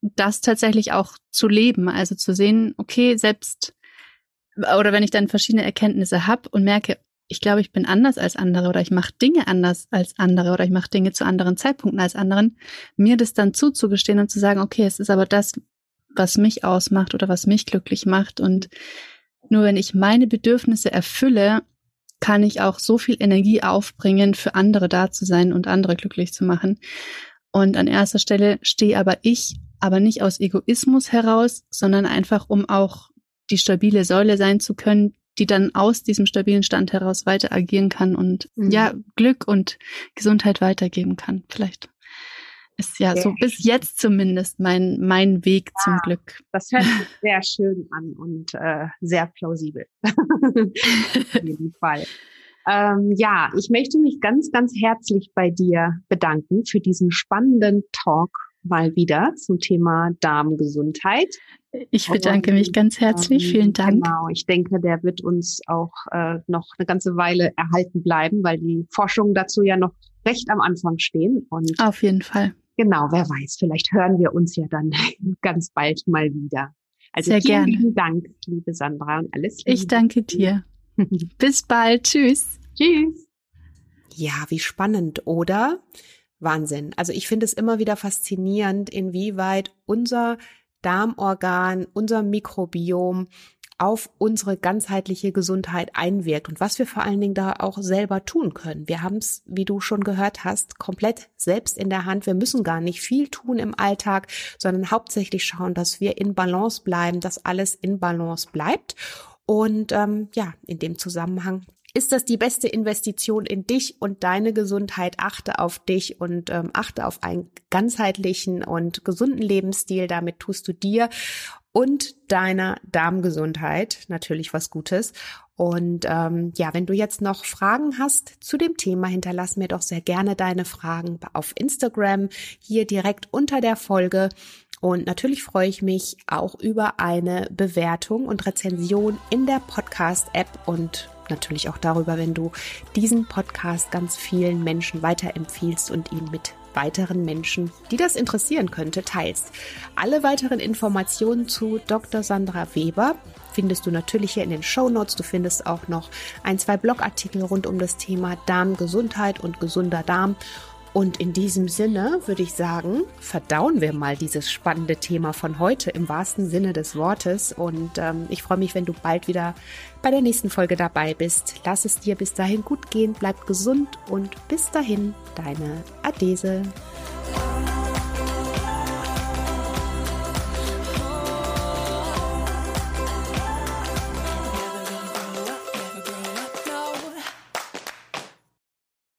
das tatsächlich auch zu leben, also zu sehen, okay, selbst oder wenn ich dann verschiedene Erkenntnisse habe und merke, ich glaube, ich bin anders als andere oder ich mache Dinge anders als andere oder ich mache Dinge zu anderen Zeitpunkten als anderen, mir das dann zuzugestehen und zu sagen, okay, es ist aber das, was mich ausmacht oder was mich glücklich macht. Und nur wenn ich meine Bedürfnisse erfülle, kann ich auch so viel Energie aufbringen, für andere da zu sein und andere glücklich zu machen. Und an erster Stelle stehe aber ich, aber nicht aus Egoismus heraus, sondern einfach, um auch die stabile Säule sein zu können, die dann aus diesem stabilen Stand heraus weiter agieren kann und mhm. ja, Glück und Gesundheit weitergeben kann. Vielleicht ist ja sehr so bis jetzt zumindest mein, mein Weg ja, zum Glück. Das hört sich sehr schön an und äh, sehr plausibel. Auf jeden Fall. Ähm, ja, ich möchte mich ganz, ganz herzlich bei dir bedanken für diesen spannenden Talk mal wieder zum Thema Darmgesundheit. Ich bedanke mich ganz herzlich. Ähm, Vielen Dank. Genau, ich denke, der wird uns auch äh, noch eine ganze Weile erhalten bleiben, weil die Forschungen dazu ja noch recht am Anfang stehen. Und Auf jeden Fall. Genau, wer weiß, vielleicht hören wir uns ja dann ganz bald mal wieder. Also Sehr vielen gerne. lieben Dank, liebe Sandra, und alles Liebe. Ich danke dir. Bis bald. Tschüss. Tschüss. Ja, wie spannend, oder? Wahnsinn. Also ich finde es immer wieder faszinierend, inwieweit unser Darmorgan, unser Mikrobiom auf unsere ganzheitliche Gesundheit einwirkt und was wir vor allen Dingen da auch selber tun können. Wir haben es, wie du schon gehört hast, komplett selbst in der Hand. Wir müssen gar nicht viel tun im Alltag, sondern hauptsächlich schauen, dass wir in Balance bleiben, dass alles in Balance bleibt. Und ähm, ja, in dem Zusammenhang ist das die beste Investition in dich und deine Gesundheit? Achte auf dich und ähm, achte auf einen ganzheitlichen und gesunden Lebensstil. Damit tust du dir und deiner Darmgesundheit natürlich was Gutes. Und ähm, ja, wenn du jetzt noch Fragen hast zu dem Thema, hinterlass mir doch sehr gerne deine Fragen auf Instagram hier direkt unter der Folge. Und natürlich freue ich mich auch über eine Bewertung und Rezension in der Podcast-App und natürlich auch darüber, wenn du diesen Podcast ganz vielen Menschen weiterempfiehlst und ihn mit weiteren Menschen, die das interessieren könnte, teilst. Alle weiteren Informationen zu Dr. Sandra Weber findest du natürlich hier in den Show Notes. Du findest auch noch ein, zwei Blogartikel rund um das Thema Darmgesundheit und gesunder Darm. Und in diesem Sinne würde ich sagen, verdauen wir mal dieses spannende Thema von heute im wahrsten Sinne des Wortes. Und ähm, ich freue mich, wenn du bald wieder bei der nächsten Folge dabei bist. Lass es dir bis dahin gut gehen, bleib gesund und bis dahin, deine Adese.